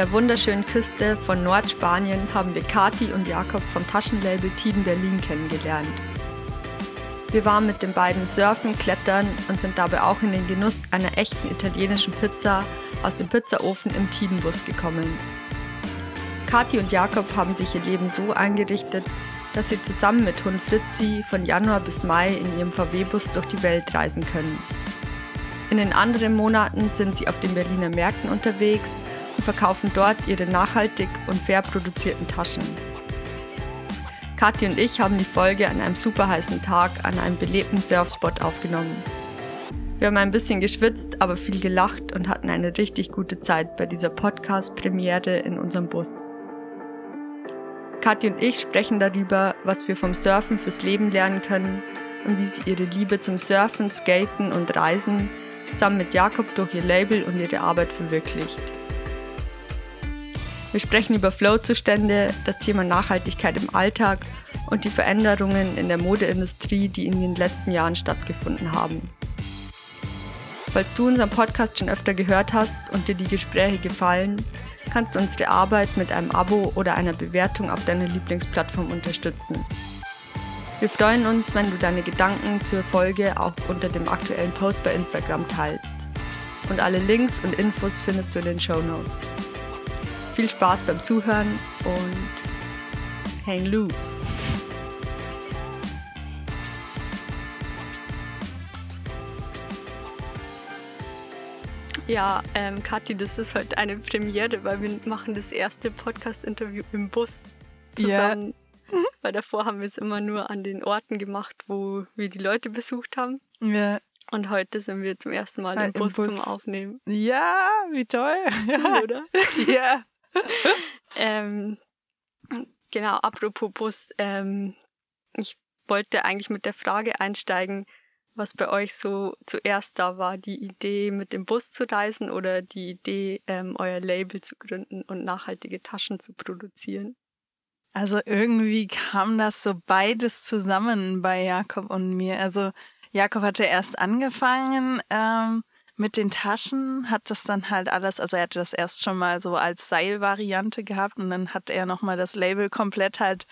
der wunderschönen Küste von Nordspanien haben wir Kati und Jakob vom Taschenlabel Tiden Berlin kennengelernt. Wir waren mit den beiden surfen, klettern und sind dabei auch in den Genuss einer echten italienischen Pizza aus dem Pizzaofen im Tidenbus gekommen. Kathi und Jakob haben sich ihr Leben so eingerichtet, dass sie zusammen mit Hund Fritzi von Januar bis Mai in ihrem VW-Bus durch die Welt reisen können. In den anderen Monaten sind sie auf den Berliner Märkten unterwegs verkaufen dort ihre nachhaltig und fair produzierten Taschen. Kathi und ich haben die Folge an einem super heißen Tag an einem belebten Surfspot aufgenommen. Wir haben ein bisschen geschwitzt, aber viel gelacht und hatten eine richtig gute Zeit bei dieser Podcast-Premiere in unserem Bus. Kathi und ich sprechen darüber, was wir vom Surfen fürs Leben lernen können und wie sie ihre Liebe zum Surfen, Skaten und Reisen zusammen mit Jakob durch ihr Label und ihre Arbeit verwirklicht. Wir sprechen über Flow-Zustände, das Thema Nachhaltigkeit im Alltag und die Veränderungen in der Modeindustrie, die in den letzten Jahren stattgefunden haben. Falls du unseren Podcast schon öfter gehört hast und dir die Gespräche gefallen, kannst du unsere Arbeit mit einem Abo oder einer Bewertung auf deiner Lieblingsplattform unterstützen. Wir freuen uns, wenn du deine Gedanken zur Folge auch unter dem aktuellen Post bei Instagram teilst. Und alle Links und Infos findest du in den Show Notes. Viel Spaß beim Zuhören und hang loose! Ja, ähm, Kathi, das ist heute eine Premiere, weil wir machen das erste Podcast-Interview im Bus zusammen. Ja. Weil davor haben wir es immer nur an den Orten gemacht, wo wir die Leute besucht haben. Ja. Und heute sind wir zum ersten Mal im, im Bus, Bus, zum Aufnehmen. Ja, wie toll. Ja. Oder? Ja. ähm, genau, apropos Bus. Ähm, ich wollte eigentlich mit der Frage einsteigen, was bei euch so zuerst da war, die Idee mit dem Bus zu reisen oder die Idee, ähm, euer Label zu gründen und nachhaltige Taschen zu produzieren? Also irgendwie kam das so beides zusammen bei Jakob und mir. Also Jakob hatte erst angefangen ähm, mit den Taschen, hat das dann halt alles, also er hatte das erst schon mal so als Seilvariante gehabt und dann hat er nochmal das Label komplett halt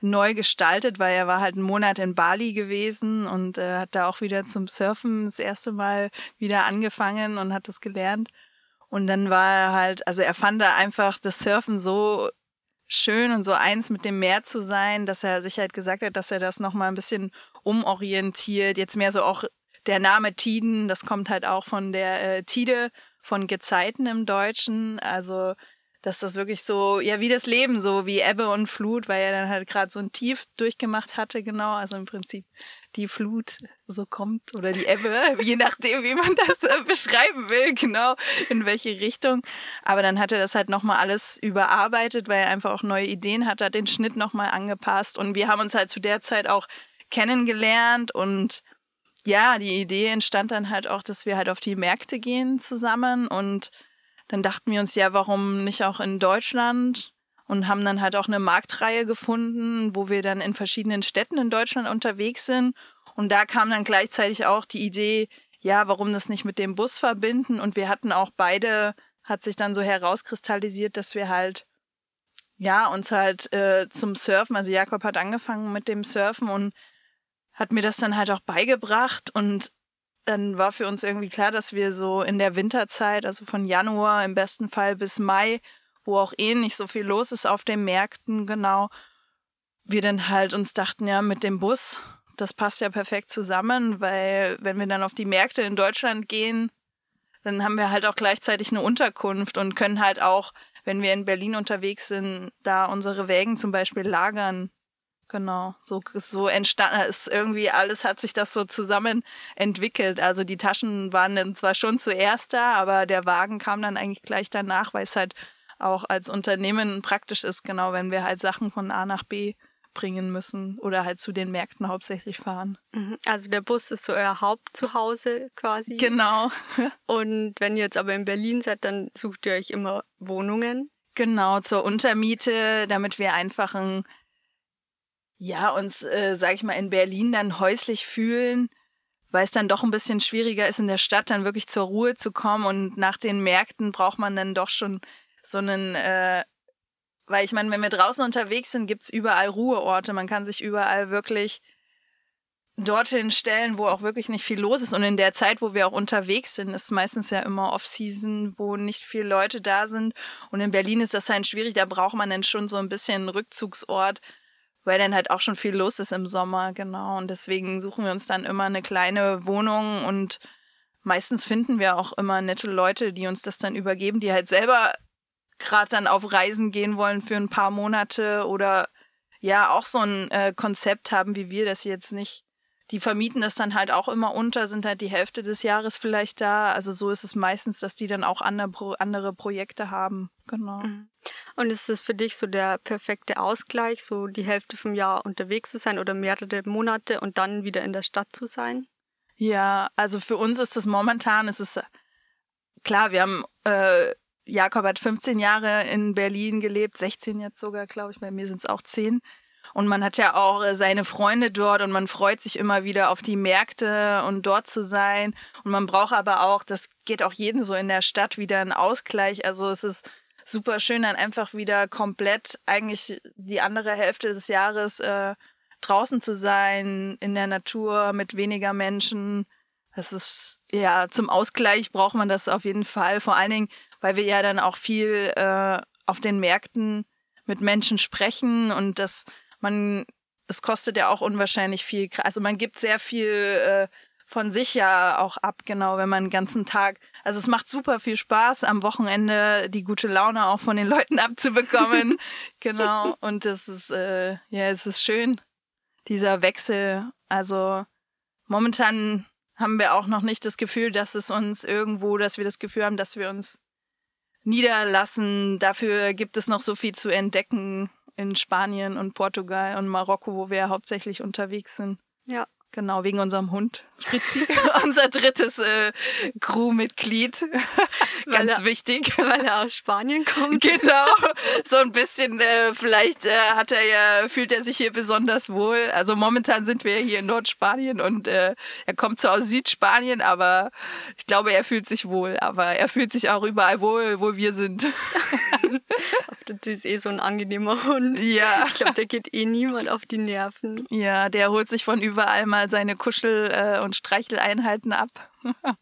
neu gestaltet, weil er war halt einen Monat in Bali gewesen und äh, hat da auch wieder zum Surfen das erste Mal wieder angefangen und hat das gelernt. Und dann war er halt, also er fand da einfach das Surfen so schön und so eins mit dem Meer zu sein, dass er sich halt gesagt hat, dass er das nochmal ein bisschen umorientiert. Jetzt mehr so auch der Name Tiden, das kommt halt auch von der äh, Tide von Gezeiten im Deutschen. Also dass das wirklich so, ja, wie das Leben, so wie Ebbe und Flut, weil er dann halt gerade so ein Tief durchgemacht hatte, genau. Also im Prinzip die Flut so kommt oder die Ebbe, je nachdem, wie man das äh, beschreiben will, genau, in welche Richtung. Aber dann hat er das halt nochmal alles überarbeitet, weil er einfach auch neue Ideen hatte, hat den Schnitt nochmal angepasst und wir haben uns halt zu der Zeit auch kennengelernt und ja, die Idee entstand dann halt auch, dass wir halt auf die Märkte gehen zusammen und dann dachten wir uns ja, warum nicht auch in Deutschland? Und haben dann halt auch eine Marktreihe gefunden, wo wir dann in verschiedenen Städten in Deutschland unterwegs sind. Und da kam dann gleichzeitig auch die Idee, ja, warum das nicht mit dem Bus verbinden? Und wir hatten auch beide, hat sich dann so herauskristallisiert, dass wir halt, ja, uns halt äh, zum Surfen, also Jakob hat angefangen mit dem Surfen und hat mir das dann halt auch beigebracht und dann war für uns irgendwie klar, dass wir so in der Winterzeit, also von Januar im besten Fall bis Mai, wo auch eh nicht so viel los ist auf den Märkten, genau, wir dann halt uns dachten, ja, mit dem Bus, das passt ja perfekt zusammen, weil wenn wir dann auf die Märkte in Deutschland gehen, dann haben wir halt auch gleichzeitig eine Unterkunft und können halt auch, wenn wir in Berlin unterwegs sind, da unsere Wägen zum Beispiel lagern Genau, so, so entstanden ist irgendwie alles hat sich das so zusammen entwickelt. Also die Taschen waren dann zwar schon zuerst da, aber der Wagen kam dann eigentlich gleich danach, weil es halt auch als Unternehmen praktisch ist, genau, wenn wir halt Sachen von A nach B bringen müssen oder halt zu den Märkten hauptsächlich fahren. Mhm. Also der Bus ist so euer Hauptzuhause quasi. Genau. Und wenn ihr jetzt aber in Berlin seid, dann sucht ihr euch immer Wohnungen. Genau, zur Untermiete, damit wir einfach ein ja, uns, äh, sag ich mal, in Berlin dann häuslich fühlen, weil es dann doch ein bisschen schwieriger ist, in der Stadt dann wirklich zur Ruhe zu kommen und nach den Märkten braucht man dann doch schon so einen, äh, weil ich meine, wenn wir draußen unterwegs sind, gibt's überall Ruheorte. Man kann sich überall wirklich dorthin stellen, wo auch wirklich nicht viel los ist. Und in der Zeit, wo wir auch unterwegs sind, ist meistens ja immer Off-Season, wo nicht viele Leute da sind. Und in Berlin ist das halt schwierig, da braucht man dann schon so ein bisschen einen Rückzugsort, weil dann halt auch schon viel los ist im Sommer, genau. Und deswegen suchen wir uns dann immer eine kleine Wohnung und meistens finden wir auch immer nette Leute, die uns das dann übergeben, die halt selber gerade dann auf Reisen gehen wollen für ein paar Monate oder ja auch so ein äh, Konzept haben wie wir, dass sie jetzt nicht die vermieten das dann halt auch immer unter, sind halt die Hälfte des Jahres vielleicht da. Also so ist es meistens, dass die dann auch andere, andere Projekte haben. Genau. Mhm. Und ist es für dich so der perfekte Ausgleich, so die Hälfte vom Jahr unterwegs zu sein oder mehrere Monate und dann wieder in der Stadt zu sein? Ja, also für uns ist das momentan, ist es klar, wir haben, äh, Jakob hat 15 Jahre in Berlin gelebt, 16 jetzt sogar, glaube ich, bei mir sind es auch 10. Und man hat ja auch äh, seine Freunde dort und man freut sich immer wieder auf die Märkte und dort zu sein. Und man braucht aber auch, das geht auch jedem so in der Stadt wieder einen Ausgleich. Also es ist super schön, dann einfach wieder komplett eigentlich die andere Hälfte des Jahres äh, draußen zu sein, in der Natur, mit weniger Menschen. Das ist, ja, zum Ausgleich braucht man das auf jeden Fall. Vor allen Dingen, weil wir ja dann auch viel äh, auf den Märkten mit Menschen sprechen und das man, es kostet ja auch unwahrscheinlich viel. Also man gibt sehr viel äh, von sich ja auch ab, genau, wenn man den ganzen Tag. Also es macht super viel Spaß, am Wochenende die gute Laune auch von den Leuten abzubekommen. genau. Und das ist, äh, ja, es ist schön, dieser Wechsel. Also momentan haben wir auch noch nicht das Gefühl, dass es uns irgendwo, dass wir das Gefühl haben, dass wir uns niederlassen. Dafür gibt es noch so viel zu entdecken in Spanien und Portugal und Marokko, wo wir hauptsächlich unterwegs sind. Ja. Genau, wegen unserem Hund. Fritzi, unser drittes äh, Crewmitglied. Ganz er, wichtig. Weil er aus Spanien kommt. Genau. So ein bisschen, äh, vielleicht äh, hat er ja, fühlt er sich hier besonders wohl. Also momentan sind wir hier in Nordspanien und äh, er kommt zwar aus Südspanien, aber ich glaube, er fühlt sich wohl. Aber er fühlt sich auch überall wohl, wo wir sind. das ist eh so ein angenehmer Hund. Ja. Ich glaube, der geht eh niemand auf die Nerven. Ja, der holt sich von überall mal seine Kuschel- äh, und Streicheleinheiten ab.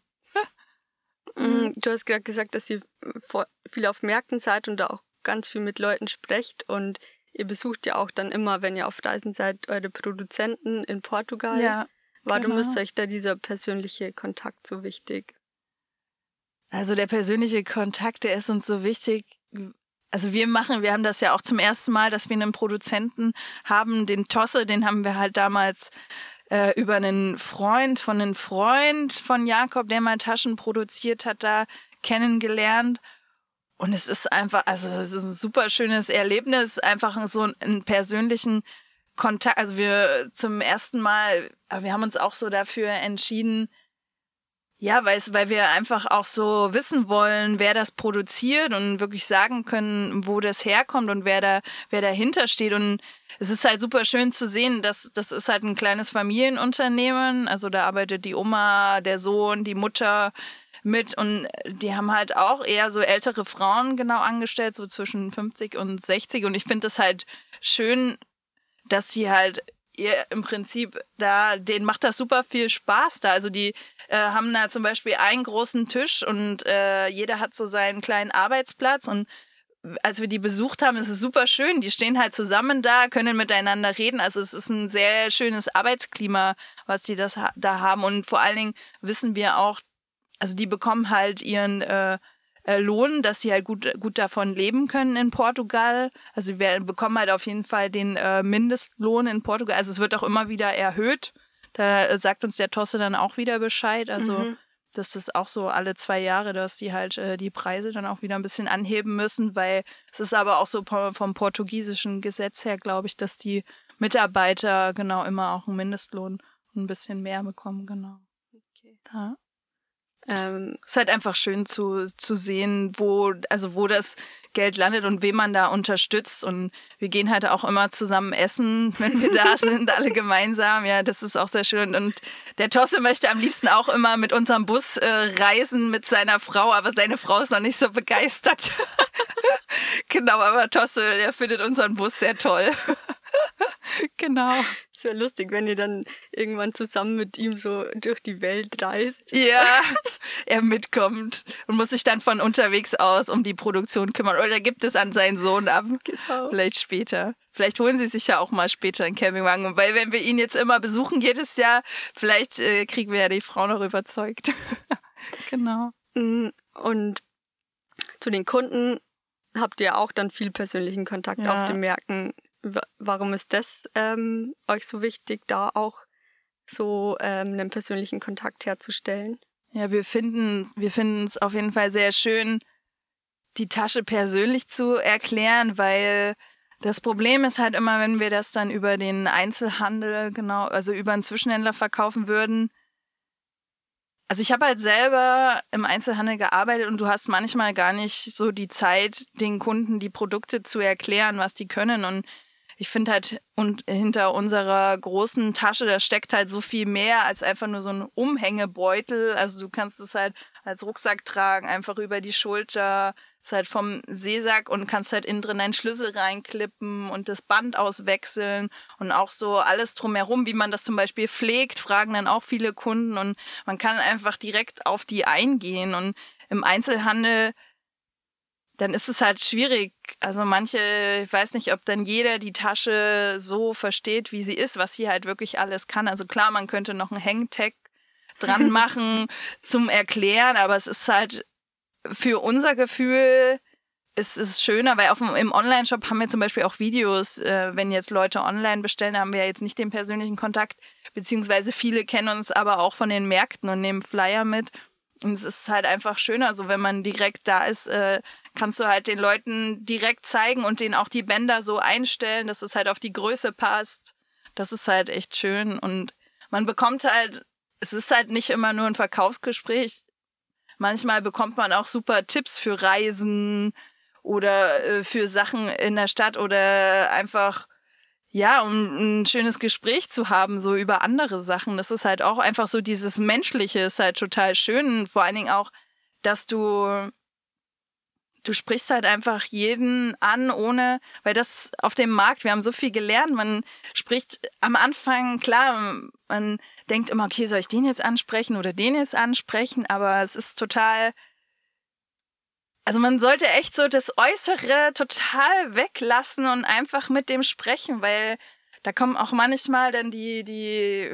Mm, du hast gerade gesagt, dass ihr viel auf Märkten seid und da auch ganz viel mit Leuten sprecht und ihr besucht ja auch dann immer, wenn ihr auf Reisen seid, eure Produzenten in Portugal. Ja. Warum genau. ist euch da dieser persönliche Kontakt so wichtig? Also der persönliche Kontakt, der ist uns so wichtig. Also wir machen, wir haben das ja auch zum ersten Mal, dass wir einen Produzenten haben, den Tosse, den haben wir halt damals äh, über einen Freund von einem Freund von Jakob, der mal Taschen produziert hat, da kennengelernt. Und es ist einfach, also es ist ein super schönes Erlebnis, einfach so einen persönlichen Kontakt. Also wir zum ersten Mal, wir haben uns auch so dafür entschieden, ja, weil, weil wir einfach auch so wissen wollen, wer das produziert und wirklich sagen können, wo das herkommt und wer da, wer dahinter steht. Und es ist halt super schön zu sehen, dass das ist halt ein kleines Familienunternehmen. Also da arbeitet die Oma, der Sohn, die Mutter mit und die haben halt auch eher so ältere Frauen genau angestellt, so zwischen 50 und 60. Und ich finde das halt schön, dass sie halt ihr im Prinzip da, denen macht das super viel Spaß da. Also die äh, haben da zum Beispiel einen großen Tisch und äh, jeder hat so seinen kleinen Arbeitsplatz und als wir die besucht haben, ist es super schön. Die stehen halt zusammen da, können miteinander reden. Also es ist ein sehr schönes Arbeitsklima, was die das da haben. Und vor allen Dingen wissen wir auch, also die bekommen halt ihren äh, äh, Lohn, dass sie halt gut, gut davon leben können in Portugal. Also wir bekommen halt auf jeden Fall den äh, Mindestlohn in Portugal. Also es wird auch immer wieder erhöht. Da äh, sagt uns der Tosse dann auch wieder Bescheid. Also mhm. das ist auch so alle zwei Jahre, dass die halt äh, die Preise dann auch wieder ein bisschen anheben müssen, weil es ist aber auch so vom portugiesischen Gesetz her, glaube ich, dass die Mitarbeiter genau immer auch einen Mindestlohn ein bisschen mehr bekommen, genau. Okay. Da. Ähm, es ist halt einfach schön zu, zu sehen, wo, also wo das Geld landet und wem man da unterstützt. Und wir gehen halt auch immer zusammen essen, wenn wir da sind, alle gemeinsam. Ja, das ist auch sehr schön. Und der Tosse möchte am liebsten auch immer mit unserem Bus äh, reisen mit seiner Frau, aber seine Frau ist noch nicht so begeistert. genau, aber Tosse, der findet unseren Bus sehr toll. genau. Es wäre lustig, wenn ihr dann irgendwann zusammen mit ihm so durch die Welt reist. Ja, er mitkommt und muss sich dann von unterwegs aus um die Produktion kümmern. Oder gibt es an seinen Sohn ab. Genau. Vielleicht später. Vielleicht holen sie sich ja auch mal später einen Campingwagen. Weil wenn wir ihn jetzt immer besuchen jedes Jahr, vielleicht äh, kriegen wir ja die Frau noch überzeugt. genau. Mm, und zu den Kunden habt ihr auch dann viel persönlichen Kontakt ja. auf den Märkten warum ist das ähm, euch so wichtig, da auch so ähm, einen persönlichen Kontakt herzustellen? Ja, wir finden, wir finden es auf jeden Fall sehr schön, die Tasche persönlich zu erklären, weil das Problem ist halt immer, wenn wir das dann über den Einzelhandel, genau, also über einen Zwischenhändler verkaufen würden. Also ich habe halt selber im Einzelhandel gearbeitet und du hast manchmal gar nicht so die Zeit, den Kunden die Produkte zu erklären, was die können. Und ich finde halt, und hinter unserer großen Tasche, da steckt halt so viel mehr als einfach nur so ein Umhängebeutel. Also du kannst es halt als Rucksack tragen, einfach über die Schulter, ist halt vom Seesack und kannst halt innen drin deinen Schlüssel reinklippen und das Band auswechseln und auch so alles drumherum, wie man das zum Beispiel pflegt, fragen dann auch viele Kunden und man kann einfach direkt auf die eingehen und im Einzelhandel dann ist es halt schwierig. Also manche, ich weiß nicht, ob dann jeder die Tasche so versteht, wie sie ist, was sie halt wirklich alles kann. Also klar, man könnte noch einen Hangtag dran machen zum Erklären, aber es ist halt für unser Gefühl es ist schöner, weil auf dem, im Online-Shop haben wir zum Beispiel auch Videos, äh, wenn jetzt Leute online bestellen, haben wir ja jetzt nicht den persönlichen Kontakt, beziehungsweise viele kennen uns aber auch von den Märkten und nehmen Flyer mit. Und es ist halt einfach schöner, so wenn man direkt da ist, äh, kannst du halt den Leuten direkt zeigen und denen auch die Bänder so einstellen, dass es halt auf die Größe passt. Das ist halt echt schön und man bekommt halt, es ist halt nicht immer nur ein Verkaufsgespräch. Manchmal bekommt man auch super Tipps für Reisen oder äh, für Sachen in der Stadt oder einfach ja, um ein schönes Gespräch zu haben, so über andere Sachen. Das ist halt auch einfach so dieses Menschliche ist halt total schön. Vor allen Dingen auch, dass du du sprichst halt einfach jeden an, ohne, weil das auf dem Markt, wir haben so viel gelernt, man spricht am Anfang, klar, man denkt immer, okay, soll ich den jetzt ansprechen oder den jetzt ansprechen, aber es ist total, also man sollte echt so das Äußere total weglassen und einfach mit dem sprechen, weil da kommen auch manchmal dann die, die,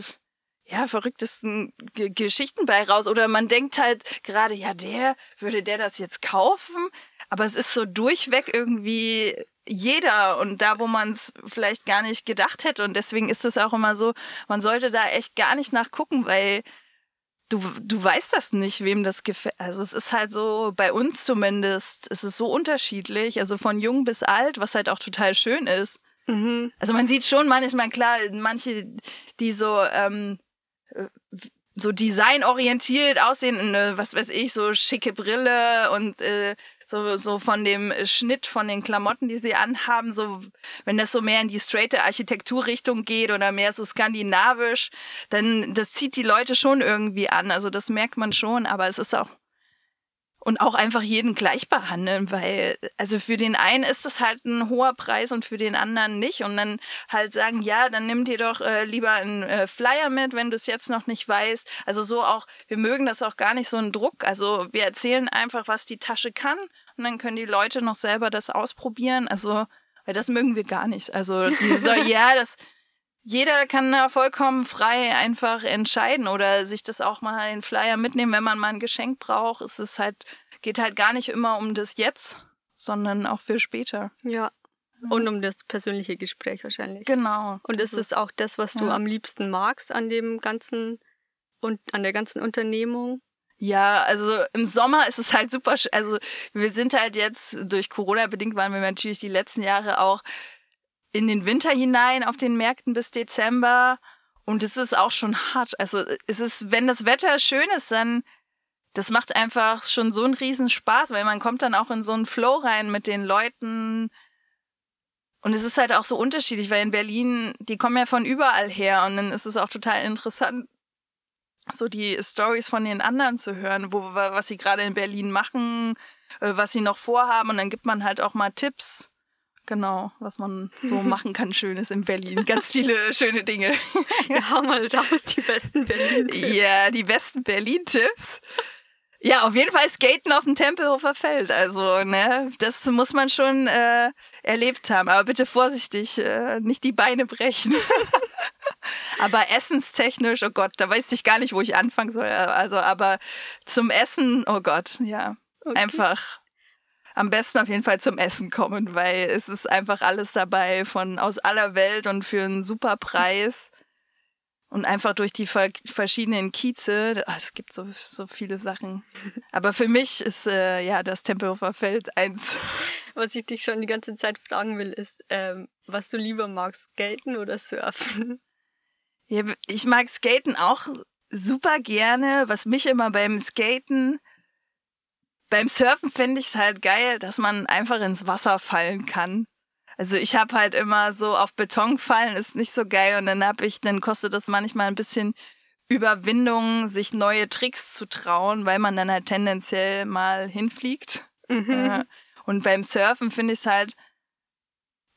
ja, verrücktesten G Geschichten bei raus. Oder man denkt halt gerade, ja, der, würde der das jetzt kaufen? Aber es ist so durchweg irgendwie jeder und da, wo man es vielleicht gar nicht gedacht hätte. Und deswegen ist es auch immer so, man sollte da echt gar nicht nachgucken, weil du, du weißt das nicht, wem das gefällt. Also es ist halt so, bei uns zumindest, es ist so unterschiedlich, also von jung bis alt, was halt auch total schön ist. Mhm. Also man sieht schon manchmal klar, manche, die so ähm, so designorientiert aussehen, eine, was weiß ich, so schicke Brille und äh, so, so von dem Schnitt von den Klamotten, die sie anhaben, so, wenn das so mehr in die straighte Architekturrichtung geht oder mehr so skandinavisch, dann, das zieht die Leute schon irgendwie an. Also das merkt man schon, aber es ist auch und auch einfach jeden gleich behandeln, weil also für den einen ist es halt ein hoher Preis und für den anderen nicht und dann halt sagen, ja, dann nimm dir doch äh, lieber einen äh, Flyer mit, wenn du es jetzt noch nicht weißt. Also so auch, wir mögen das auch gar nicht so einen Druck. Also wir erzählen einfach, was die Tasche kann und dann können die Leute noch selber das ausprobieren. Also weil das mögen wir gar nicht. Also die so, ja, das jeder kann da vollkommen frei einfach entscheiden oder sich das auch mal den Flyer mitnehmen, wenn man mal ein Geschenk braucht. Es ist halt, geht halt gar nicht immer um das Jetzt, sondern auch für später. Ja. Und um das persönliche Gespräch wahrscheinlich. Genau. Und ist es auch das, was du ja. am liebsten magst an dem ganzen und an der ganzen Unternehmung? Ja, also im Sommer ist es halt super, also wir sind halt jetzt durch Corona bedingt waren wir natürlich die letzten Jahre auch in den Winter hinein auf den Märkten bis Dezember. Und es ist auch schon hart. Also es ist, wenn das Wetter schön ist, dann das macht einfach schon so einen riesen Spaß, weil man kommt dann auch in so einen Flow rein mit den Leuten. Und es ist halt auch so unterschiedlich, weil in Berlin, die kommen ja von überall her und dann ist es auch total interessant, so die Stories von den anderen zu hören, wo, was sie gerade in Berlin machen, äh, was sie noch vorhaben und dann gibt man halt auch mal Tipps. Genau, was man so machen kann, Schönes in Berlin. Ganz viele schöne Dinge. Ja, haben mal raus die besten Berlin-Tipps. Ja, die besten Berlin-Tipps. Ja, auf jeden Fall Skaten auf dem Tempelhofer Feld. Also, ne, das muss man schon äh, erlebt haben. Aber bitte vorsichtig, äh, nicht die Beine brechen. aber essenstechnisch, oh Gott, da weiß ich gar nicht, wo ich anfangen soll. Also, aber zum Essen, oh Gott, ja. Okay. Einfach am besten auf jeden Fall zum Essen kommen, weil es ist einfach alles dabei von aus aller Welt und für einen super Preis. Und einfach durch die verschiedenen Kieze, ah, es gibt so, so viele Sachen. Aber für mich ist äh, ja das Tempelhofer Feld eins. Was ich dich schon die ganze Zeit fragen will, ist, ähm, was du lieber magst, Skaten oder Surfen? Ja, ich mag Skaten auch super gerne. Was mich immer beim Skaten, beim Surfen finde ich es halt geil, dass man einfach ins Wasser fallen kann. Also ich habe halt immer so auf Beton fallen, ist nicht so geil. Und dann habe ich, dann kostet das manchmal ein bisschen Überwindung, sich neue Tricks zu trauen, weil man dann halt tendenziell mal hinfliegt. Mhm. Und beim Surfen finde ich es halt,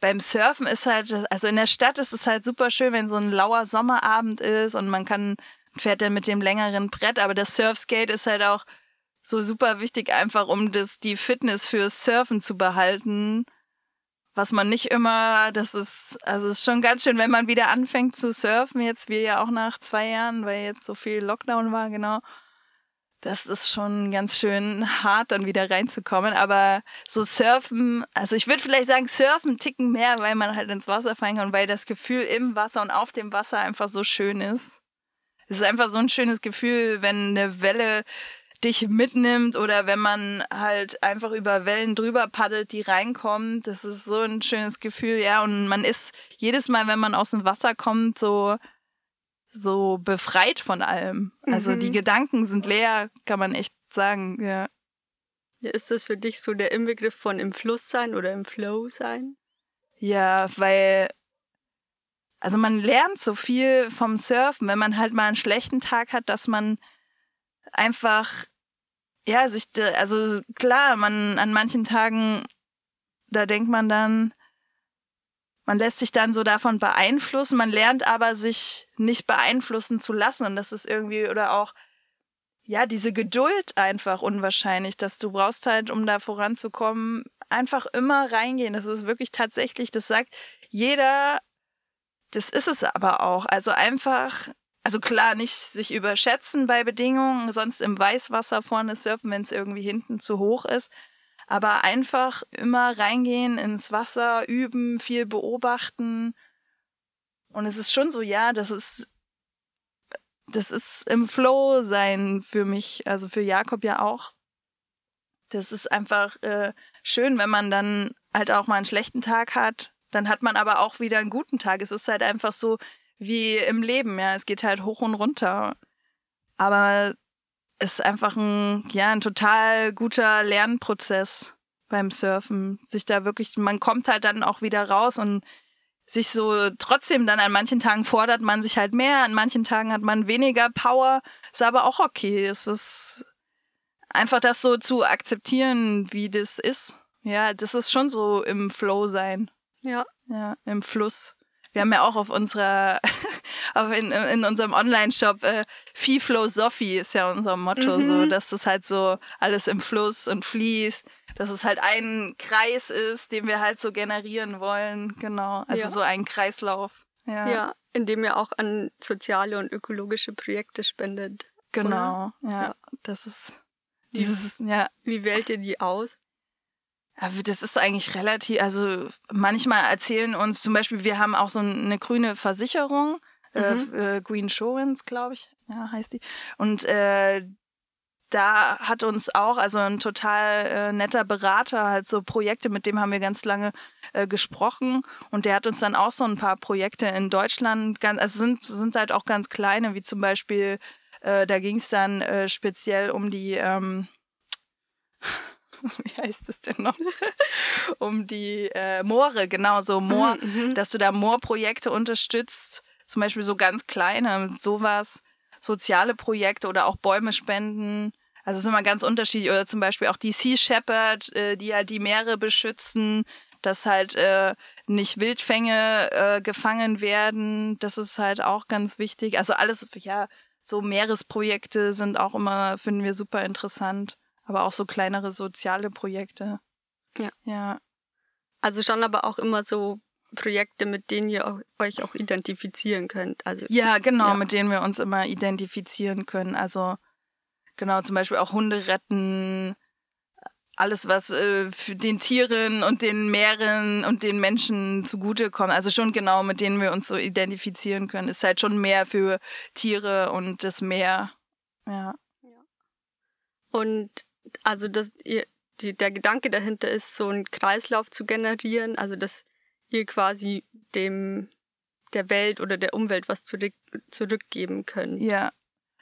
beim Surfen ist halt, also in der Stadt ist es halt super schön, wenn so ein lauer Sommerabend ist und man kann, fährt dann mit dem längeren Brett, aber das Surfskate ist halt auch so super wichtig, einfach um das, die Fitness fürs Surfen zu behalten was man nicht immer, das ist, also ist schon ganz schön, wenn man wieder anfängt zu surfen, jetzt wir ja auch nach zwei Jahren, weil jetzt so viel Lockdown war, genau. Das ist schon ganz schön hart, dann wieder reinzukommen. Aber so surfen, also ich würde vielleicht sagen, surfen ticken mehr, weil man halt ins Wasser fallen kann weil das Gefühl im Wasser und auf dem Wasser einfach so schön ist. Es ist einfach so ein schönes Gefühl, wenn eine Welle dich mitnimmt oder wenn man halt einfach über Wellen drüber paddelt, die reinkommen. Das ist so ein schönes Gefühl, ja. Und man ist jedes Mal, wenn man aus dem Wasser kommt, so, so befreit von allem. Also mhm. die Gedanken sind leer, kann man echt sagen, ja. ja. Ist das für dich so der Inbegriff von im Fluss sein oder im Flow sein? Ja, weil also man lernt so viel vom Surfen, wenn man halt mal einen schlechten Tag hat, dass man einfach ja, sich, also klar, man an manchen Tagen, da denkt man dann, man lässt sich dann so davon beeinflussen, man lernt aber sich nicht beeinflussen zu lassen und das ist irgendwie oder auch ja, diese Geduld einfach unwahrscheinlich, dass du brauchst halt, um da voranzukommen, einfach immer reingehen. Das ist wirklich tatsächlich, das sagt jeder, das ist es aber auch. Also einfach also klar, nicht sich überschätzen bei Bedingungen, sonst im Weißwasser vorne surfen, wenn es irgendwie hinten zu hoch ist. Aber einfach immer reingehen ins Wasser, üben, viel beobachten. Und es ist schon so, ja, das ist, das ist im Flow sein für mich, also für Jakob ja auch. Das ist einfach äh, schön, wenn man dann halt auch mal einen schlechten Tag hat. Dann hat man aber auch wieder einen guten Tag. Es ist halt einfach so, wie im Leben, ja. Es geht halt hoch und runter. Aber es ist einfach ein, ja, ein total guter Lernprozess beim Surfen. Sich da wirklich, man kommt halt dann auch wieder raus und sich so trotzdem dann an manchen Tagen fordert man sich halt mehr, an manchen Tagen hat man weniger Power. Ist aber auch okay. Es ist einfach das so zu akzeptieren, wie das ist. Ja, das ist schon so im Flow sein. Ja. Ja, im Fluss. Wir haben ja auch auf unserer, auf in, in unserem Online-Shop äh, Fee Flow Sophie ist ja unser Motto, mhm. so, dass das halt so alles im Fluss und fließt, dass es halt ein Kreis ist, den wir halt so generieren wollen, genau. Also ja. so ein Kreislauf. Ja. ja, indem ihr auch an soziale und ökologische Projekte spendet. Genau, ja, ja, Das ist dieses, ja. Wie wählt ihr die aus? Das ist eigentlich relativ, also manchmal erzählen uns zum Beispiel, wir haben auch so eine grüne Versicherung, äh, mhm. äh, Green Insurance, glaube ich, ja, heißt die. Und äh, da hat uns auch, also ein total äh, netter Berater, halt so Projekte, mit dem haben wir ganz lange äh, gesprochen und der hat uns dann auch so ein paar Projekte in Deutschland, ganz, also sind, sind halt auch ganz kleine, wie zum Beispiel Äh, da ging es dann äh, speziell um die, ähm, wie heißt es denn noch? um die äh, Moore, genau, so Moor, mhm, dass du da Moorprojekte unterstützt, zum Beispiel so ganz kleine, sowas, soziale Projekte oder auch Bäume spenden. Also es ist immer ganz unterschiedlich. Oder zum Beispiel auch die Sea Shepherd, äh, die halt die Meere beschützen, dass halt äh, nicht Wildfänge äh, gefangen werden. Das ist halt auch ganz wichtig. Also alles, ja, so Meeresprojekte sind auch immer, finden wir super interessant. Aber auch so kleinere soziale Projekte. Ja. Ja. Also schon aber auch immer so Projekte, mit denen ihr euch auch identifizieren könnt. Also ja, genau, ja. mit denen wir uns immer identifizieren können. Also genau, zum Beispiel auch Hunde retten, alles, was äh, für den Tieren und den Meeren und den Menschen zugutekommt. Also schon genau, mit denen wir uns so identifizieren können. Ist halt schon mehr für Tiere und das Meer. Ja. ja. Und also das, ihr, die, der Gedanke dahinter ist, so einen Kreislauf zu generieren, also dass ihr quasi dem der Welt oder der Umwelt was zurück, zurückgeben könnt. Ja.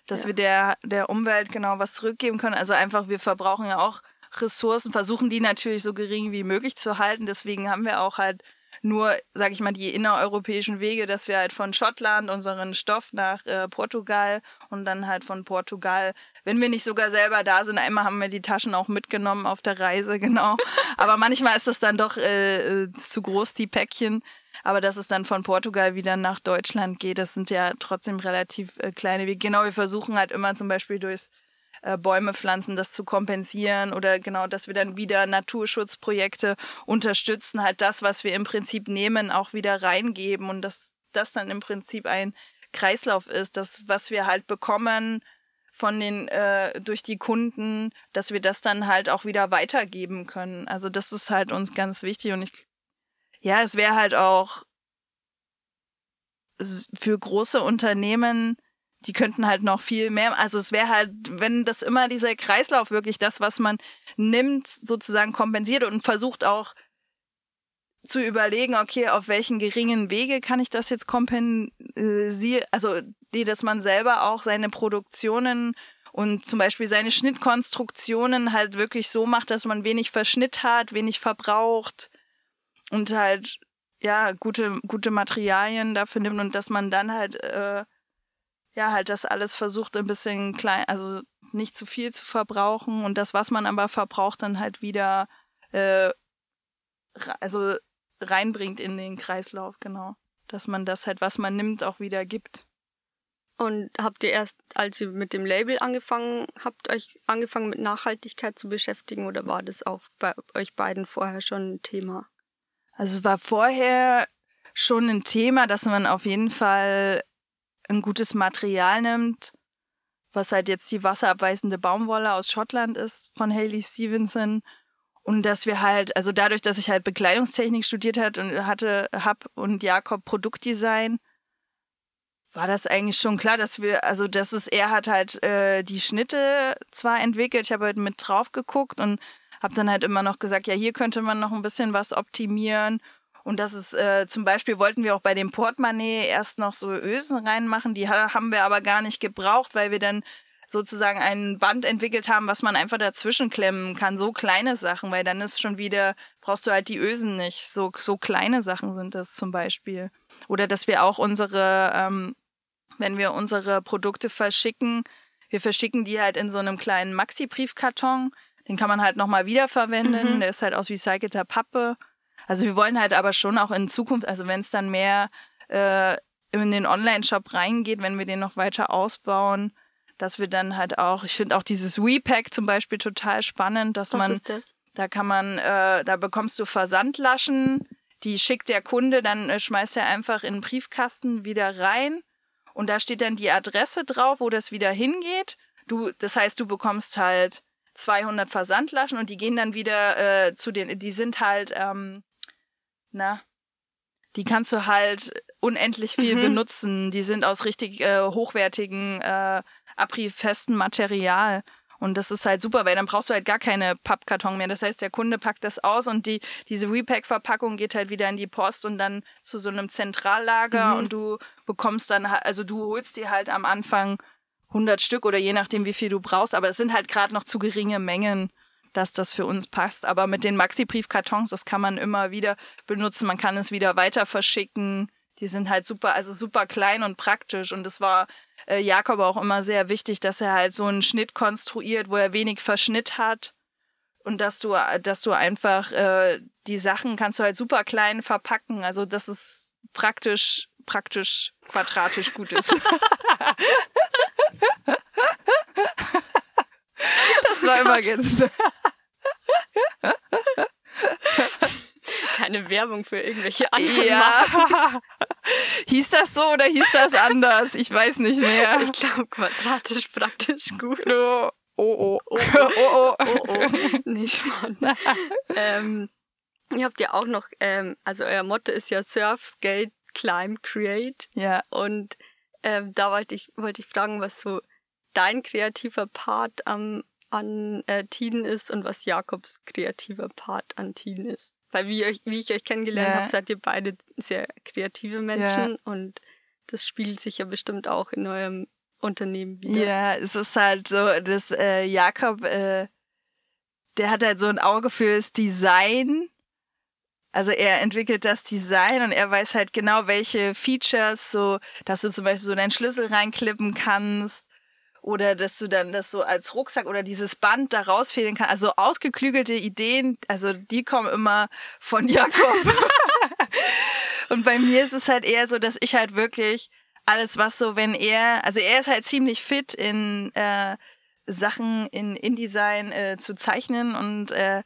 Dass ja. wir der, der Umwelt genau was zurückgeben können. Also einfach, wir verbrauchen ja auch Ressourcen, versuchen die natürlich so gering wie möglich zu halten. Deswegen haben wir auch halt nur, sag ich mal, die innereuropäischen Wege, dass wir halt von Schottland unseren Stoff nach äh, Portugal und dann halt von Portugal, wenn wir nicht sogar selber da sind, einmal haben wir die Taschen auch mitgenommen auf der Reise, genau. Aber manchmal ist das dann doch äh, äh, zu groß, die Päckchen. Aber dass es dann von Portugal wieder nach Deutschland geht, das sind ja trotzdem relativ äh, kleine Wege. Genau, wir versuchen halt immer zum Beispiel durchs äh, Bäume pflanzen, das zu kompensieren oder genau, dass wir dann wieder Naturschutzprojekte unterstützen, halt das, was wir im Prinzip nehmen, auch wieder reingeben und dass das dann im Prinzip ein Kreislauf ist, das, was wir halt bekommen von den äh, durch die Kunden, dass wir das dann halt auch wieder weitergeben können. Also das ist halt uns ganz wichtig und ich ja, es wäre halt auch für große Unternehmen die könnten halt noch viel mehr, also es wäre halt, wenn das immer dieser Kreislauf wirklich das, was man nimmt, sozusagen kompensiert und versucht auch zu überlegen, okay, auf welchen geringen Wege kann ich das jetzt kompensieren, also die, dass man selber auch seine Produktionen und zum Beispiel seine Schnittkonstruktionen halt wirklich so macht, dass man wenig Verschnitt hat, wenig verbraucht und halt ja gute gute Materialien dafür nimmt und dass man dann halt äh, ja, halt das alles versucht ein bisschen klein, also nicht zu viel zu verbrauchen und das, was man aber verbraucht, dann halt wieder äh, also reinbringt in den Kreislauf, genau. Dass man das halt, was man nimmt, auch wieder gibt. Und habt ihr erst, als ihr mit dem Label angefangen habt, euch angefangen mit Nachhaltigkeit zu beschäftigen oder war das auch bei euch beiden vorher schon ein Thema? Also es war vorher schon ein Thema, dass man auf jeden Fall ein gutes Material nimmt, was halt jetzt die wasserabweisende Baumwolle aus Schottland ist von Haley Stevenson und dass wir halt, also dadurch, dass ich halt Bekleidungstechnik studiert hat und hatte, hab und Jakob Produktdesign, war das eigentlich schon klar, dass wir, also das ist, er hat halt äh, die Schnitte zwar entwickelt, ich habe halt mit drauf geguckt und habe dann halt immer noch gesagt, ja, hier könnte man noch ein bisschen was optimieren und das ist äh, zum Beispiel wollten wir auch bei dem Portemonnaie erst noch so Ösen reinmachen, die haben wir aber gar nicht gebraucht, weil wir dann sozusagen ein Band entwickelt haben, was man einfach dazwischen klemmen kann. So kleine Sachen, weil dann ist schon wieder, brauchst du halt die Ösen nicht. So, so kleine Sachen sind das zum Beispiel. Oder dass wir auch unsere, ähm, wenn wir unsere Produkte verschicken, wir verschicken die halt in so einem kleinen Maxi-Briefkarton. Den kann man halt nochmal wiederverwenden. Mhm. Der ist halt aus recycelter Pappe. Also wir wollen halt aber schon auch in Zukunft, also wenn es dann mehr äh, in den Online-Shop reingeht, wenn wir den noch weiter ausbauen, dass wir dann halt auch, ich finde auch dieses WePack zum Beispiel total spannend, dass Was man, ist das? da kann man, äh, da bekommst du Versandlaschen, die schickt der Kunde, dann äh, schmeißt er einfach in den Briefkasten wieder rein und da steht dann die Adresse drauf, wo das wieder hingeht. Du, das heißt, du bekommst halt 200 Versandlaschen und die gehen dann wieder äh, zu den, die sind halt ähm, na, die kannst du halt unendlich viel mhm. benutzen. Die sind aus richtig äh, hochwertigen, äh, abriebfesten Material. Und das ist halt super, weil dann brauchst du halt gar keine Pappkarton mehr. Das heißt, der Kunde packt das aus und die, diese Repack-Verpackung geht halt wieder in die Post und dann zu so einem Zentrallager mhm. und du bekommst dann, also du holst die halt am Anfang 100 Stück oder je nachdem, wie viel du brauchst. Aber es sind halt gerade noch zu geringe Mengen, dass das für uns passt. Aber mit den Maxi-Briefkartons, das kann man immer wieder benutzen. Man kann es wieder weiter verschicken. Die sind halt super, also super klein und praktisch. Und es war äh, Jakob auch immer sehr wichtig, dass er halt so einen Schnitt konstruiert, wo er wenig Verschnitt hat. Und dass du, dass du einfach äh, die Sachen kannst du halt super klein verpacken. Also das ist praktisch, praktisch quadratisch gut ist. das war immer ganz. Keine Werbung für irgendwelche anderen. Ja. hieß das so oder hieß das anders? Ich weiß nicht mehr. Ich glaube quadratisch praktisch gut. Oh, oh, oh. Oh, oh, oh, oh, oh. Nicht spannend. ähm, ihr habt ja auch noch, ähm, also euer Motto ist ja Surf, Skate, Climb, Create. Ja. Und ähm, da wollte ich, wollte ich fragen, was so dein kreativer Part am, an äh, Tiden ist und was Jakobs kreativer Part an Tiden ist. Weil wie, euch, wie ich euch kennengelernt Ja. habe, seid ihr beide sehr kreative Menschen und das spiegelt sich ja bestimmt auch in eurem Unternehmen wieder. Ja, es ist halt so, dass äh, Jakob, äh, der hat halt so ein Auge fürs Design. Also er entwickelt das Design und er weiß halt genau, welche Features, so, dass du zum Beispiel so deinen Schlüssel reinklippen kannst oder dass du dann das so als Rucksack oder dieses Band da rausfädeln kannst. Also ausgeklügelte Ideen, also die kommen immer von Jakob. und bei mir ist es halt eher so, dass ich halt wirklich alles, was so, wenn er, also er ist halt ziemlich fit in äh, Sachen in InDesign äh, zu zeichnen und äh,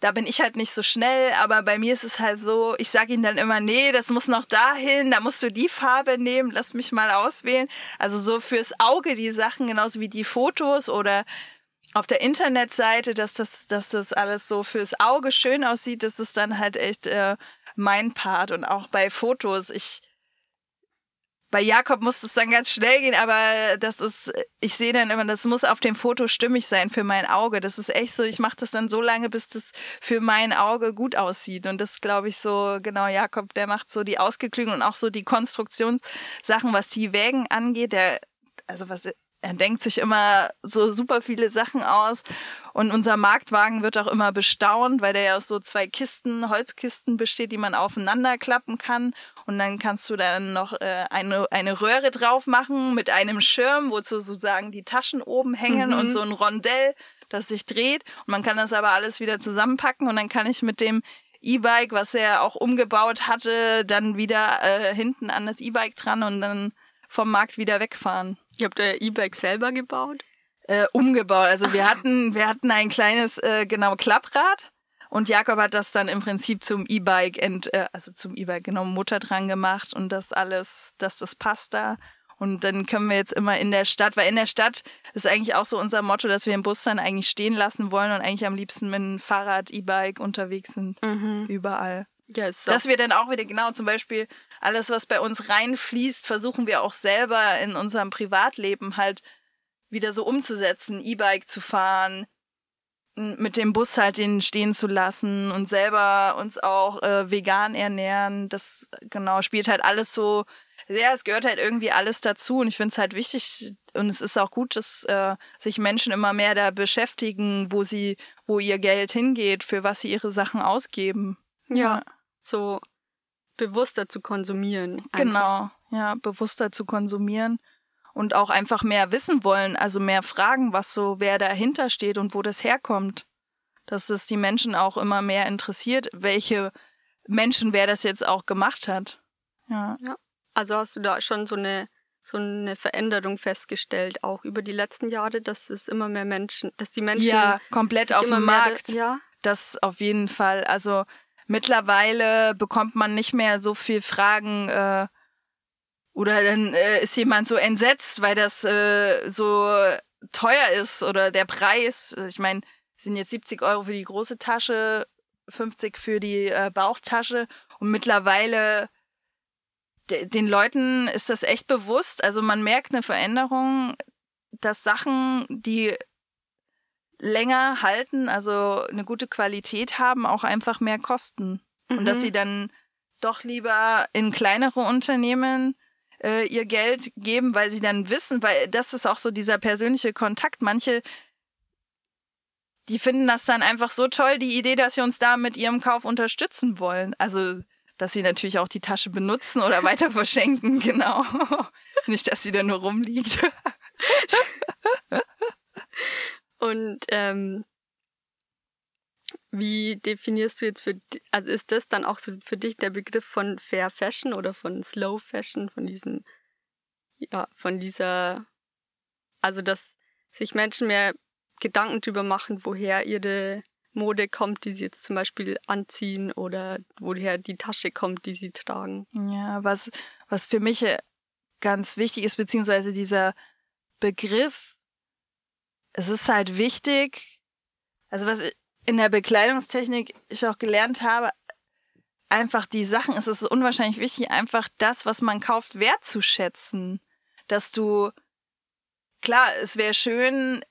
da bin ich halt nicht so schnell, aber bei mir ist es halt so, ich sage ihm dann immer, nee, das muss noch dahin, da musst du die Farbe nehmen, lass mich mal auswählen. Also so fürs Auge die Sachen, genauso wie die Fotos oder auf der Internetseite, dass das, dass das alles so fürs Auge schön aussieht, das ist dann halt echt äh, mein Part. Und auch bei Fotos, ich bei Jakob muss es dann ganz schnell gehen, aber das ist, ich sehe dann immer, das muss auf dem Foto stimmig sein für mein Auge. Das ist echt so, ich mache das dann so lange, bis das für mein Auge gut aussieht. Und das glaube ich so, genau, Jakob, der macht so die Ausgeklügen und auch so die Konstruktionssachen, was die Wägen angeht. Der, also was, er denkt sich immer so super viele Sachen aus. Und unser Marktwagen wird auch immer bestaunt, weil der ja aus so zwei Kisten, Holzkisten besteht, die man aufeinander klappen kann. Und dann kannst du dann noch äh, eine, eine Röhre drauf machen mit einem Schirm, wozu sozusagen die Taschen oben hängen Mhm. und so ein Rondell, das sich dreht. Und man kann das aber alles wieder zusammenpacken und dann kann ich mit dem E-Bike, was er auch umgebaut hatte, dann wieder äh, hinten an das E-Bike dran und dann vom Markt wieder wegfahren Ihr habt euer E-Bike selber gebaut? äh, umgebaut. Also wir Ach so. hatten, wir hatten ein kleines, äh, genau, Klapprad. Und Jakob hat das dann im Prinzip zum E-Bike, äh, also zum E-Bike, genau, Mutter dran gemacht und das alles, dass das passt da. Und dann können wir jetzt immer in der Stadt, weil in der Stadt ist eigentlich auch so unser Motto, dass wir den Bus dann eigentlich stehen lassen wollen und eigentlich am liebsten mit dem Fahrrad, E-Bike unterwegs sind. Mhm. Überall. Ja, ist Dass wir dann auch wieder, genau, zum Beispiel alles, was bei uns reinfließt, versuchen wir auch selber in unserem Privatleben halt wieder so umzusetzen, E-Bike zu fahren, mit dem Bus halt den stehen zu lassen und selber uns auch äh, vegan ernähren. Das genau spielt halt alles so. Ja, es gehört halt irgendwie alles dazu und ich finde es halt wichtig und es ist auch gut, dass äh, sich Menschen immer mehr da beschäftigen, wo sie, wo ihr Geld hingeht, für was sie ihre Sachen ausgeben. ja, so bewusster zu konsumieren. einfach. Genau, ja, bewusster zu konsumieren und auch einfach mehr wissen wollen, also mehr fragen, was so, wer dahinter steht und wo das herkommt. Dass es die Menschen auch immer mehr interessiert, welche Menschen, wer das jetzt auch gemacht hat. Ja. Also hast du da schon so eine so eine Veränderung festgestellt, auch über die letzten Jahre, dass es immer mehr Menschen, dass die Menschen Ja, komplett auf dem mehr, Markt. Ja, Das auf jeden Fall. Also mittlerweile bekommt man nicht mehr so viel Fragen äh, oder dann äh, ist jemand so entsetzt, weil das äh, so teuer ist oder der Preis. Ich meine, sind jetzt 70 Euro für die große Tasche, 50 für die äh, Bauchtasche und mittlerweile de den Leuten ist das echt bewusst. Also man merkt eine Veränderung, dass Sachen, die länger halten, also eine gute Qualität haben, auch einfach mehr kosten. Und dass Mhm. sie dann doch lieber in kleinere Unternehmen äh, ihr Geld geben, weil sie dann wissen, weil das ist auch so dieser persönliche Kontakt. Manche, die finden das dann einfach so toll, die Idee, dass sie uns da mit ihrem Kauf unterstützen wollen. Also, dass sie natürlich auch die Tasche benutzen oder weiter verschenken, genau. Nicht, dass sie da nur rumliegt. Und ähm, wie definierst du jetzt für, also ist das dann auch so für dich der Begriff von Fair Fashion oder von Slow Fashion, von diesem, ja, von dieser, also dass sich Menschen mehr Gedanken drüber machen, woher ihre Mode kommt, die sie jetzt zum Beispiel anziehen oder woher die Tasche kommt, die sie tragen. Ja, was, was für mich ganz wichtig ist, beziehungsweise dieser Begriff, es ist halt wichtig, also was in der Bekleidungstechnik ich auch gelernt habe, einfach die Sachen, es ist unwahrscheinlich wichtig, einfach das, was man kauft, wertzuschätzen. Dass du, klar, es wäre schön,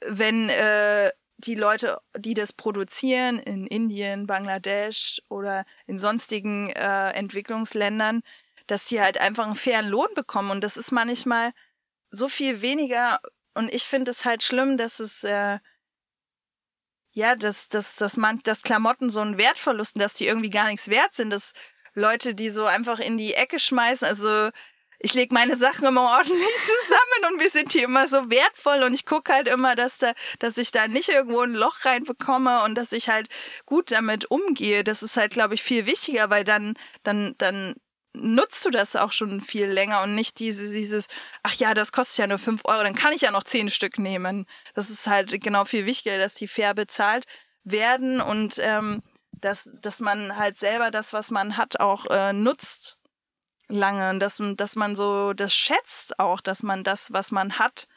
wenn äh, die Leute, die das produzieren in Indien, Bangladesch oder in sonstigen äh, Entwicklungsländern, dass sie halt einfach einen fairen Lohn bekommen. Und das ist manchmal so viel weniger. Und ich finde es halt schlimm, dass es äh, ja, dass, dass, dass man, dass Klamotten so einen Wertverlust, dass die irgendwie gar nichts wert sind, dass Leute die so einfach in die Ecke schmeißen, also ich lege meine Sachen immer ordentlich zusammen und wir sind hier immer so wertvoll und ich gucke halt immer, dass da, dass ich da nicht irgendwo ein Loch reinbekomme und dass ich halt gut damit umgehe. Das ist halt, glaube ich, viel wichtiger, weil dann, dann, dann nutzt du das auch schon viel länger und nicht dieses, dieses, ach ja, das kostet ja nur fünf Euro, dann kann ich ja noch zehn Stück nehmen. Das ist halt genau viel wichtiger, dass die fair bezahlt werden und ähm, dass, dass man halt selber das, was man hat, auch äh, nutzt lange und dass, dass man so das schätzt auch, dass man das, was man hat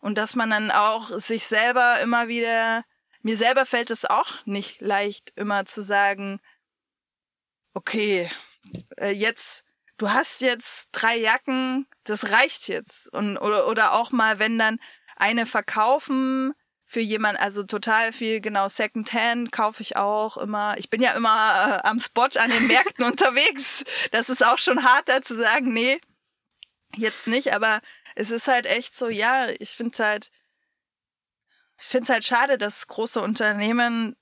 und dass man dann auch sich selber immer wieder, mir selber fällt es auch nicht leicht, immer zu sagen, okay, äh, jetzt, du hast jetzt drei Jacken, das reicht jetzt. Und, oder, oder auch mal, wenn dann eine verkaufen für jemand, also total viel, genau, Secondhand kaufe ich auch immer. Ich bin ja immer äh, am Spot an den Märkten unterwegs. Das ist auch schon hart, da zu sagen, nee, jetzt nicht, aber es ist halt echt so, ja, ich finde es halt, ich finde es halt schade, dass große Unternehmen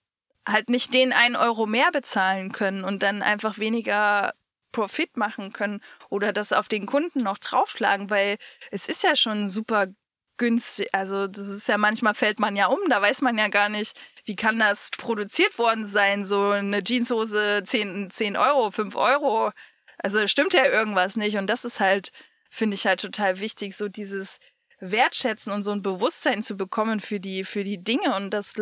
halt nicht den einen Euro mehr bezahlen können und dann einfach weniger Profit machen können oder das auf den Kunden noch draufschlagen, weil es ist ja schon super günstig. Also das ist ja manchmal fällt man ja um, da weiß man ja gar nicht, wie kann das produziert worden sein, so eine Jeanshose 10, 10 Euro, 5 Euro. Also stimmt ja irgendwas nicht und das ist halt, finde ich halt total wichtig, so dieses Wertschätzen und so ein Bewusstsein zu bekommen für die, für die Dinge und das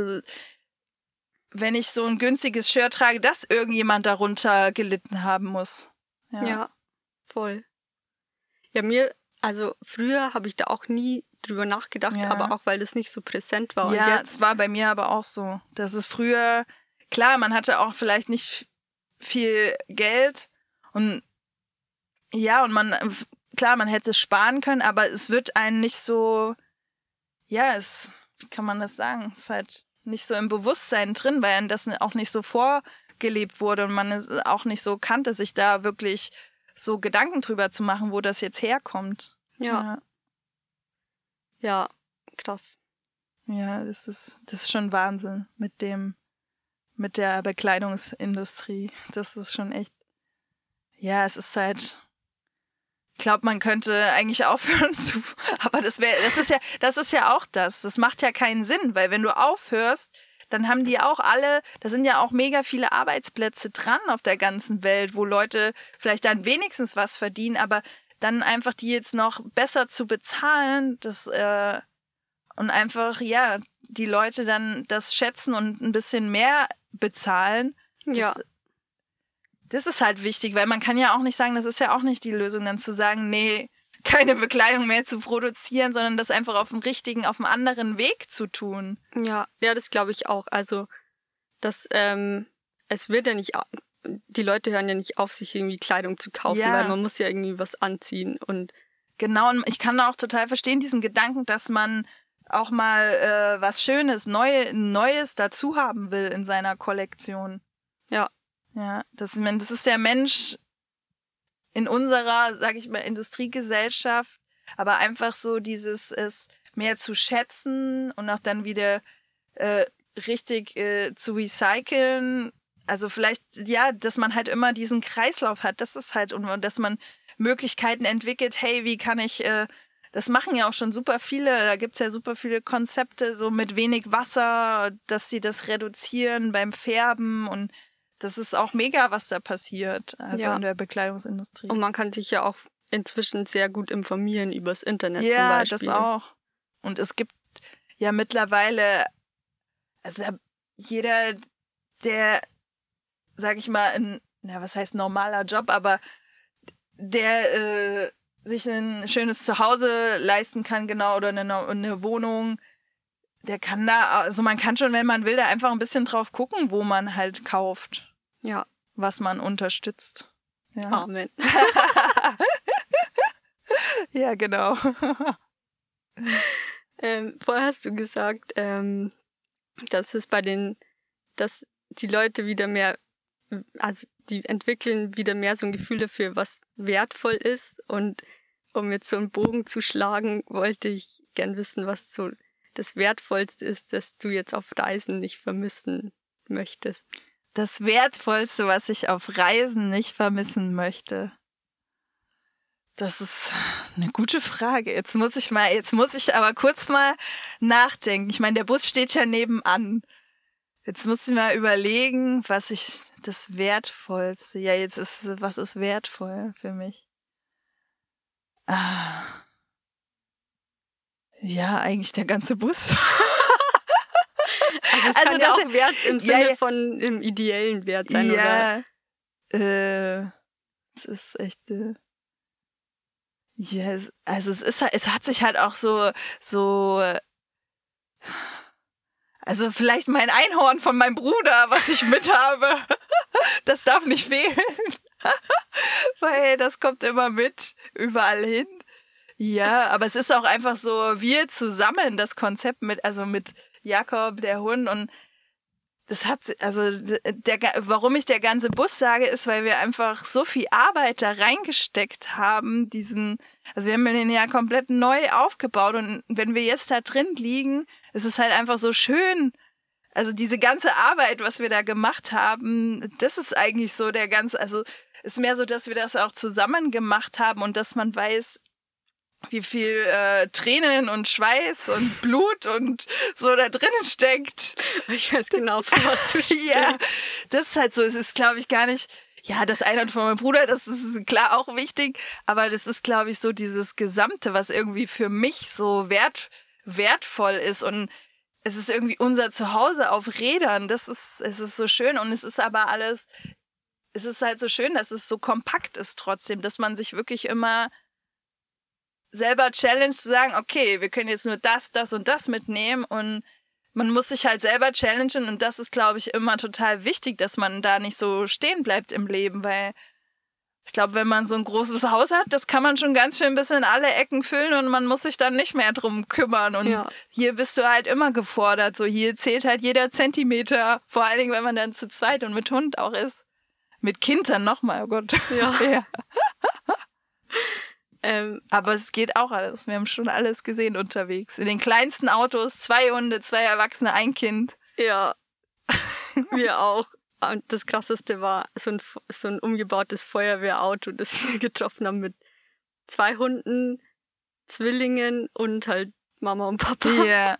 wenn ich so ein günstiges Shirt trage, dass irgendjemand darunter gelitten haben muss. Ja, ja voll. Ja, mir, also früher habe ich da auch nie drüber nachgedacht, ja. aber auch weil das nicht so präsent war. Ja, es war bei mir aber auch so. Das ist früher, klar, man hatte auch vielleicht nicht viel Geld und ja, und man, klar, man hätte es sparen können, aber es wird einen nicht so, ja, es, wie kann man das sagen? Es ist halt nicht so im Bewusstsein drin, weil das auch nicht so vorgelebt wurde und man es auch nicht so kannte, sich da wirklich so Gedanken drüber zu machen, wo das jetzt herkommt. Ja. Ja, ja krass. Ja, das ist, das ist schon Wahnsinn mit dem, mit der Bekleidungsindustrie. Das ist schon echt, ja, es ist halt, glaube, man könnte eigentlich aufhören zu, aber das wäre, das ist ja, das ist ja auch das. Das macht ja keinen Sinn, weil wenn du aufhörst, dann haben die auch alle, da sind ja auch mega viele Arbeitsplätze dran auf der ganzen Welt, wo Leute vielleicht dann wenigstens was verdienen, aber dann einfach die jetzt noch besser zu bezahlen, das äh, und einfach ja die Leute dann das schätzen und ein bisschen mehr bezahlen. Das, ja. Das ist halt wichtig, weil man kann ja auch nicht sagen, das ist ja auch nicht die Lösung, dann zu sagen, nee, keine Bekleidung mehr zu produzieren, sondern das einfach auf dem richtigen, auf einem anderen Weg zu tun. Ja, ja, das glaube ich auch. Also, dass ähm, es wird ja nicht, die Leute hören ja nicht auf, sich irgendwie Kleidung zu kaufen, ja. weil man muss ja irgendwie was anziehen und genau. Und ich kann auch total verstehen diesen Gedanken, dass man auch mal äh, was Schönes, Neue, Neues dazu haben will in seiner Kollektion. Ja, ja, das, das ist der Mensch, in unserer, sag ich mal, Industriegesellschaft, aber einfach so dieses es mehr zu schätzen und auch dann wieder äh, richtig äh, zu recyceln. Also vielleicht, ja, dass man halt immer diesen Kreislauf hat. Das ist halt, und dass man Möglichkeiten entwickelt, hey, wie kann ich, äh, das machen ja auch schon super viele, da gibt's ja super viele Konzepte, so mit wenig Wasser, dass sie das reduzieren beim Färben und das ist auch mega, was da passiert, also ja. in der Bekleidungsindustrie. Und man kann sich ja auch inzwischen sehr gut informieren übers Internet ja, zum Beispiel. Ja, das auch. Und es gibt ja mittlerweile, also jeder, der, sag ich mal, ein, na, was heißt normaler Job, aber der äh, sich ein schönes Zuhause leisten kann, genau, oder eine, eine Wohnung, der kann da, also man kann schon, wenn man will, da einfach ein bisschen drauf gucken, wo man halt kauft. Ja. Was man unterstützt. Ja. Amen. ja, genau. ähm, vorher hast du gesagt, ähm, dass es bei den, dass die Leute wieder mehr, also die entwickeln wieder mehr so ein Gefühl dafür, was wertvoll ist. Und um jetzt so einen Bogen zu schlagen, wollte ich gern wissen, was so das Wertvollste ist, dass du jetzt auf Reisen nicht vermissen möchtest. Das Wertvollste, was ich auf Reisen nicht vermissen möchte. Das ist eine gute Frage. Jetzt muss ich mal, jetzt muss ich aber kurz mal nachdenken. Ich meine, der Bus steht ja nebenan. Jetzt muss ich mal überlegen, was ich das Wertvollste. Ja, jetzt ist, was ist wertvoll für mich? Ah. Ja, eigentlich der ganze Bus. also es also kann ja auch Wert im Sinne ja, von im ideellen Wert sein, ja, oder? Äh, es ist echt. Äh, ja, yes, also es ist es hat sich halt auch so so also vielleicht mein Einhorn von meinem Bruder, was ich mit habe. Das darf nicht fehlen. Weil das kommt immer mit, überall hin. Ja, aber es ist auch einfach so, wir zusammen das Konzept mit, also mit Jakob, der Hund und das hat, also der, warum ich der ganze Bus sage, ist, weil wir einfach so viel Arbeit da reingesteckt haben, diesen, also wir haben den ja komplett neu aufgebaut und wenn wir jetzt da drin liegen, ist es halt einfach so schön. Also diese ganze Arbeit, was wir da gemacht haben, das ist eigentlich so der ganze, also ist mehr so, dass wir das auch zusammen gemacht haben und dass man weiß, wie viel äh, Tränen und Schweiß und Blut und so da drinnen steckt. Ich weiß genau, von was du Ja, das ist halt so. Es ist, glaube ich, gar nicht. Ja, das eine von meinem Bruder, das ist klar auch wichtig, aber das ist, glaube ich, so dieses Gesamte, was irgendwie für mich so wert, wertvoll ist und es ist irgendwie unser Zuhause auf Rädern. Das ist, es ist so schön und es ist aber alles, es ist halt so schön, dass es so kompakt ist trotzdem, dass man sich wirklich immer selber challenge zu sagen, okay, wir können jetzt nur das, das und das mitnehmen und man muss sich halt selber challengen und das ist, glaube ich, immer total wichtig, dass man da nicht so stehen bleibt im Leben, weil ich glaube, wenn man so ein großes Haus hat, das kann man schon ganz schön bis in alle Ecken füllen und man muss sich dann nicht mehr drum kümmern. Und ja. hier bist du halt immer gefordert. So hier zählt halt jeder Zentimeter. Vor allen Dingen, wenn man dann zu zweit und mit Hund auch ist. Mit Kindern nochmal, oh Gott. Ja. ja. Ähm, aber es geht auch alles. Wir haben schon alles gesehen unterwegs. In den kleinsten Autos, zwei Hunde, zwei Erwachsene, ein Kind. Ja. wir auch. Und das krasseste war so ein, so ein umgebautes Feuerwehrauto, das wir getroffen haben mit zwei Hunden, Zwillingen und halt Mama und Papa. Ja. Yeah.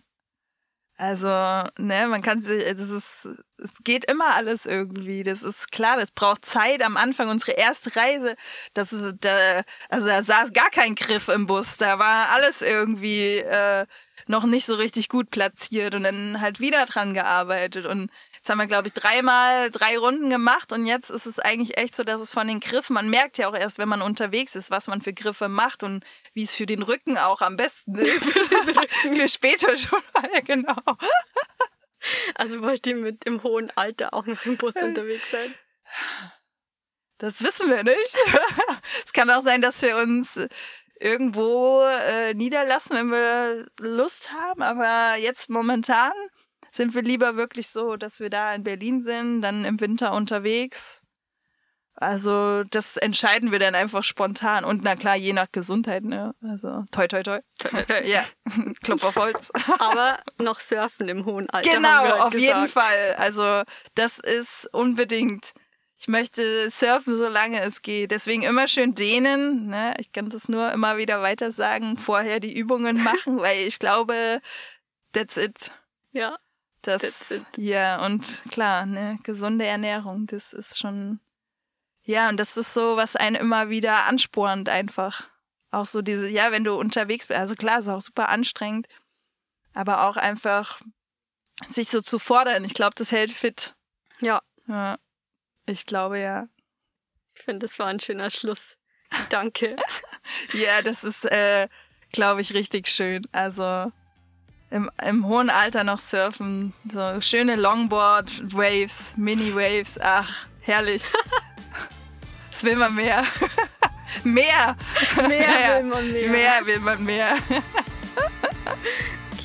Also, ne, man kann sich, das ist, es geht immer alles irgendwie. Das ist klar, das braucht Zeit. Am Anfang unsere erste Reise, das, da, also da saß gar kein Griff im Bus. Da war alles irgendwie äh, noch nicht so richtig gut platziert und dann halt wieder dran gearbeitet und Jetzt haben wir, glaube ich, dreimal drei Runden gemacht und jetzt ist es eigentlich echt so, dass es von den Griffen, man merkt ja auch erst, wenn man unterwegs ist, was man für Griffe macht und wie es für den Rücken auch am besten ist. für später schon mal, genau. Also wollt ihr mit dem hohen Alter auch noch im Bus unterwegs sein? Das wissen wir nicht. es kann auch sein, dass wir uns irgendwo äh, niederlassen, wenn wir Lust haben, aber jetzt momentan sind wir lieber wirklich so, dass wir da in Berlin sind, dann im Winter unterwegs. Also das entscheiden wir dann einfach spontan. Und na klar, je nach Gesundheit, ne? Also toi toi toi. toi, toi, toi. Ja, Klopf auf Holz. Aber noch surfen im hohen Alter. Genau, auf gesagt. jeden Fall. Also das ist unbedingt. Ich möchte surfen, solange es geht. Deswegen immer schön dehnen. Ne? Ich kann das nur immer wieder weiter sagen. Vorher die Übungen machen, weil ich glaube, that's it. Ja. Das. Ja, und klar, ne, gesunde Ernährung, das ist schon ja, und das ist so, was einen immer wieder anspornt einfach. Auch so diese, ja, wenn du unterwegs bist, also klar, ist auch super anstrengend, aber auch einfach sich so zu fordern. Ich glaube, das hält fit. Ja. Ja. Ich glaube ja. Ich finde, das war ein schöner Schluss. Danke. ja, das ist, äh, glaube ich, richtig schön. Also im, im hohen Alter noch surfen, so schöne Longboard-Waves, Mini-Waves, ach, herrlich. will man mehr. mehr. Mehr will man mehr. Mehr will man mehr.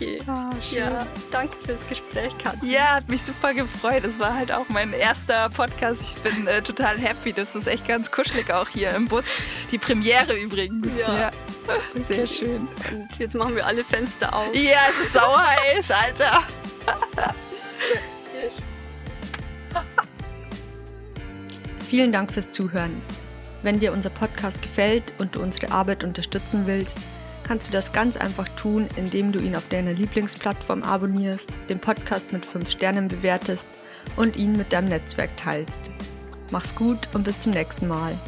Okay. Oh, ja, danke fürs Gespräch, Katja. Ja, hat mich super gefreut. Es war halt auch mein erster Podcast. Ich bin äh, total happy. Das ist echt ganz kuschelig auch hier im Bus. Die Premiere übrigens. Ja. ja. Sehr schön. Und jetzt machen wir alle Fenster auf. Ja, es ist sauer heiß, Alter. Vielen Dank fürs Zuhören. Wenn dir unser Podcast gefällt und du unsere Arbeit unterstützen willst, kannst du das ganz einfach tun, indem du ihn auf deiner Lieblingsplattform abonnierst, den Podcast mit 5 Sternen bewertest und ihn mit deinem Netzwerk teilst. Mach's gut und bis zum nächsten Mal.